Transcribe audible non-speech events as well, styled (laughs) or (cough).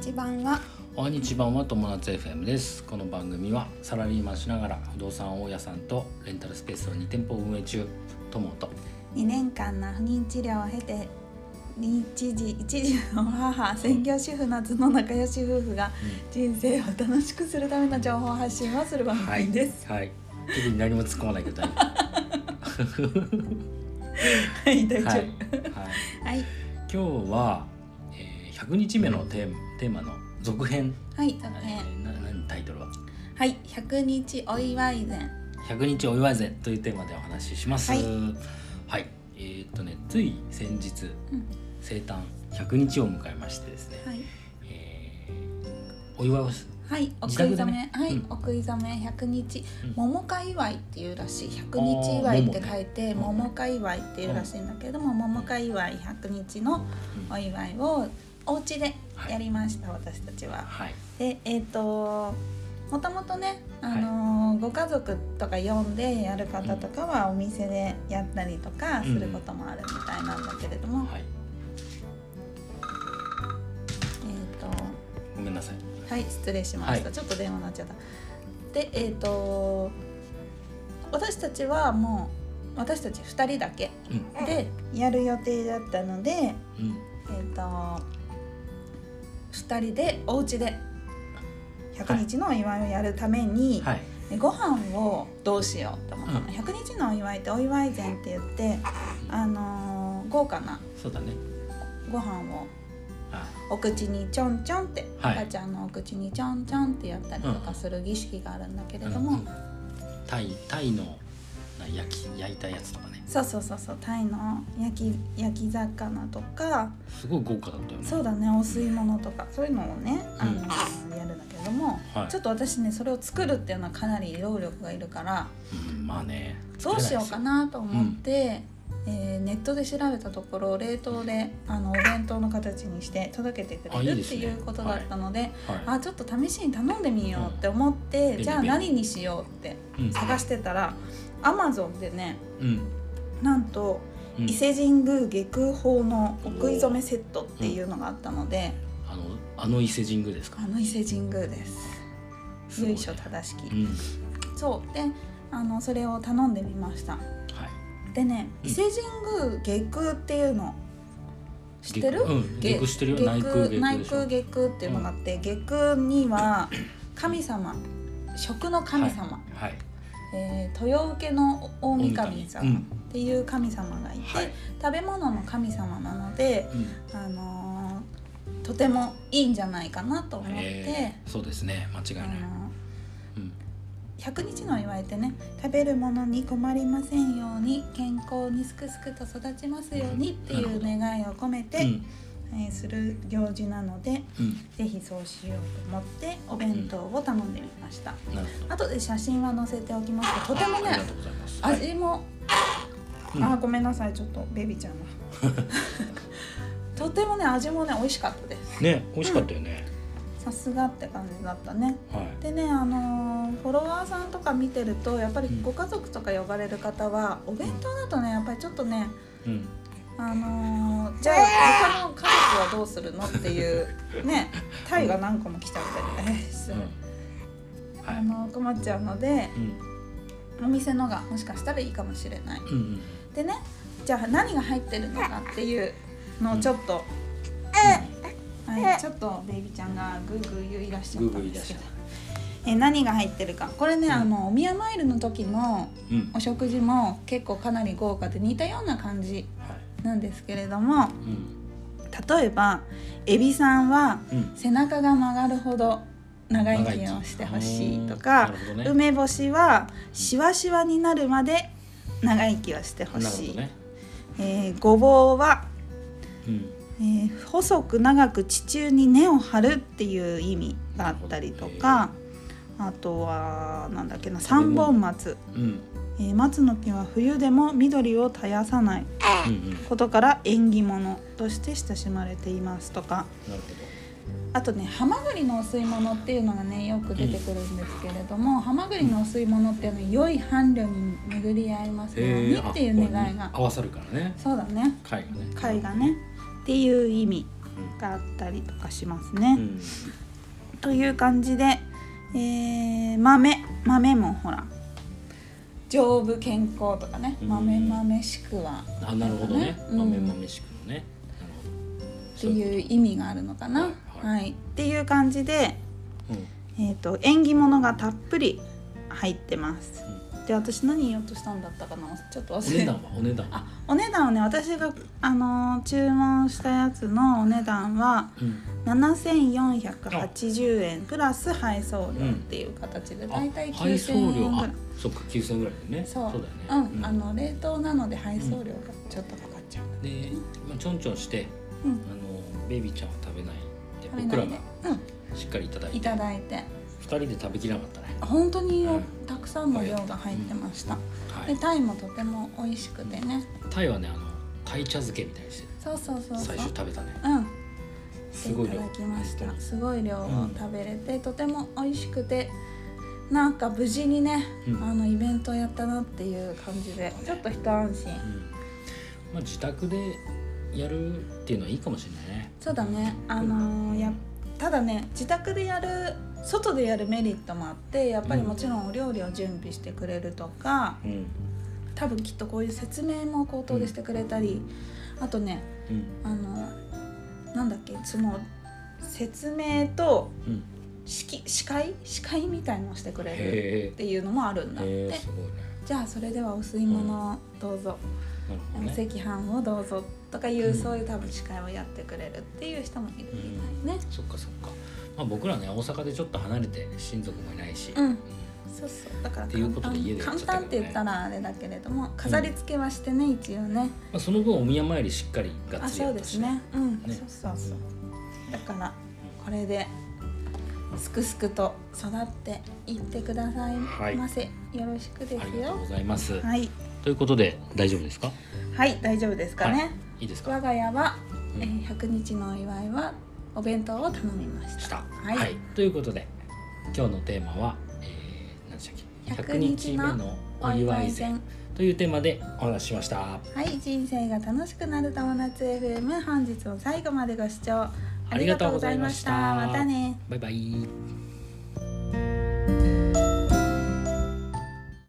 ち版はおはにちばんは。友達 FM ですこの番組はサラリーマンしながら不動産大家さんとレンタルスペースを2店舗運営中友と2年間の不妊治療を経て一時一時の母専業主婦夏の仲良し夫婦が人生を楽しくするための情報発信をする番はい組です。はい。特に何も突っ込まないけど大丈 (laughs) はい、大丈夫。夫はい、はい、はい、今日は、えー、100日目のテーマテーマの続編、はい、えー、な何タイトルは？はい、100日お祝い膳。100日お祝い膳というテーマでお話しします。ははいい、えーっとねつい先日うん、生誕100日を迎えましてですね、はい、えーお祝いをしはい、お自食い初め、ねはい、うん。お食い初め100日、うん。桃会祝いっていうらしい。100日祝いって書いてね桃会祝いっていうらしいんだけども、桃会祝い100日のお祝いをお家でやりました、私たちは。はい。でえっ、ともともとね、あのーご家族とか呼んでやる方とかはお店でやったりとかすることもあるみたいなんだけれども、はい。えっ、ごめんなさい。とはい失礼しました、はい。ちょっと電話になっちゃった。でえっ、と私たちはもう私たち2人だけうん。でやる予定だったのでうん。えっ、と2人でお家で100日のお祝いをやるために、はい。でご飯をどうしようと思ったの、うん。100日のお祝いってお祝い膳って言って、あのー豪華なそうだね。ご飯をあ。お口にちょんちょんって、はい。赤ちゃんのお口にちょんちょんってやったりとかする儀式があるんだけれども、うんタイタイのな焼き焼いたやつとかねそうそうそうそうタイの焼き焼き魚とかすごい豪華だったよね。そうだねお吸い物とかそういうのをね、あのうん。やるんだけれども、はい。ちょっと私ねそれを作るっていうのはかなり労力がいるからうんまあね。どうしようかなと思って、えーネットで調べたところ冷凍であのお弁当の形にして届けてくれるっていうことだったのではい。あちょっと試しに頼んでみようって思って、うん。じゃあ何にしようってうん探してたらアマゾンでねうんなんとうん。伊勢神宮下空法のお食い初めセットっていうのがあったので、あのあの伊勢神宮ですか？あの伊勢神宮です。由緒正しき。うん。そう。であのそれを頼んでみました。はい。でねうん。伊勢神宮下空っていうの知ってる？うん。下下空してるよ。下内空空下空でしょ。内空下空っていうのがあって、下空には神様食の神様、はい。えー豊受の大神大神。様っていう神様がいて、はい。食べ物の神様なので、うん。あのーとてもいいんじゃないかなと思って、えーそうですね。間違いない。あのうん。100日のお祝いってね食べるものに困りませんように健康にすくすくと育ちますようにっていう願いを込めて、うん。えーする行事なのでうん。ぜひそうしようと思ってお弁当を頼んでみました、なるほ後で写真は載せておきますとてもねとうございます。はい。味も、うん。あーごめんなさいちょっとベビーちゃんが。(laughs) とてもね味もね美味しかったです。ね美味しかったよね。さすがって感じだったね。はい。でねあのーフォロワーさんとか見てるとやっぱりうん。ご家族とか呼ばれる方は、お弁当だとねやっぱりちょっとねうん。あのーじゃあ他の家族はどうするのっていう (laughs) ねタイが何個も来ちゃったり、えー失礼うん。はい。あのー困っちゃうのでうん。お店のがもしかしたらいいかもしれない。うんうんでねじゃあ何が入ってるのかっていうのをちょっと、はい、ちょっとベイビーちゃんがグーグー言いらっしゃったんですけど。え何が入ってるか。これね、ん。あのお宮参りの時のうん。お食事も結構かなり豪華で似たような感じはい。なんですけれどもうん。例えばエビさんはうん。背中が曲がるほど長生きをしてほしいとか、ね。梅干しはしわしわになるまで長生きをしてほしい、ね。えーごぼうは、うん。えー細く長く地中に根を張るっていう意味があったりとかあとはなんだっけな三本松、うん。えー松の木は冬でも緑を絶やさないことから縁起物として親しまれていますとか。なるほあとねハマグリのお吸い物っていうのがねよく出てくるんですけれども、ハマグリのお吸い物っていうのは良い伴侶に巡り合いますどようにっていう願いあこれねが合わさるからね。そうだね。貝がね。貝がね。っていう意味があったりとかしますね。うん。という感じで、えー豆。豆もほら丈夫健康とかね。うん。豆豆しくは。あなるほどね。うん。豆豆しくのね。なるっていう意味があるのかな。はいはい、はい。っていう感じで、そういうこえー、と縁起物がたっぷり入ってます。とうん。で私何言おうとしたんだったかな？ちょっと忘れ。お値段は？お値段は？あお値段はね私が、あのー注文したやつのお値段はうん。7480円プラス配送料っていう形で、だいたいあ配送9000円ぐらい。そっか9000円ぐらいだよね。そう。だよね。うん、あの冷凍なので配送料がちょっとかかっちゃう、で、まあ、ちょんちょんしてうん。あのベビーちゃんは食べない。で食べないがでしっかりいただいて。いただいて。2人で食べきれなかったね。本当にうん。たくさんの量が入ってました、はい。でタイもとても美味しくてね。タイはねあのタイ茶漬けみたいにしてそうそうそう最初食べたね。うん。すごい量。いただきました。すごい量をうん食べれて、とても美味しくてなんか無事にね、うん。あのイベントをやったなっていう感じでちょっと一安心。うん。まあ自宅でやるっていうのはいいかもしれないね。そうだね。あのーやただね自宅でやる外でやるメリットもあってやっぱりもちろんお料理を準備してくれるとかうん。多分きっとこういう説明も口頭でしてくれたり、あとねうん。あのなんだっけその説明とうん。式司会？司会みたいのをしてくれるへっていうのもあるんだって。ね。じゃあそれではお吸い物をどうぞ、なるほどおね赤飯をどうぞとかいう、うん。そういう多分司会をやってくれるっていう人もいるみたいね。そっかそっか。まあ僕らね大阪でちょっと離れて親族もいないし。うん。そうそう。だからっていうことで家でやっ簡単って言ったらあれだけれども飾り付けはしてね、一応ね。まあ、その分お宮参りしっかりがっあつりやったしそうですね。うん、ね。そうそうそう。だからこれですくすくと育っていってくださいませ、よろしくですよ。ありがとうございます、はいということで大丈夫ですか？はい大丈夫ですかね、い。いですか？我が家は、うん。えー100日のお祝いはお弁当を頼みました。した。はい。ということで今日のテーマは、えー、何でしたっけ？100 100日目のお祝い膳。というテーマでお話ししました。はい。人生が楽しくなる友達 FM 本日も最後までご視聴ありがとうございました。またね。バイバイ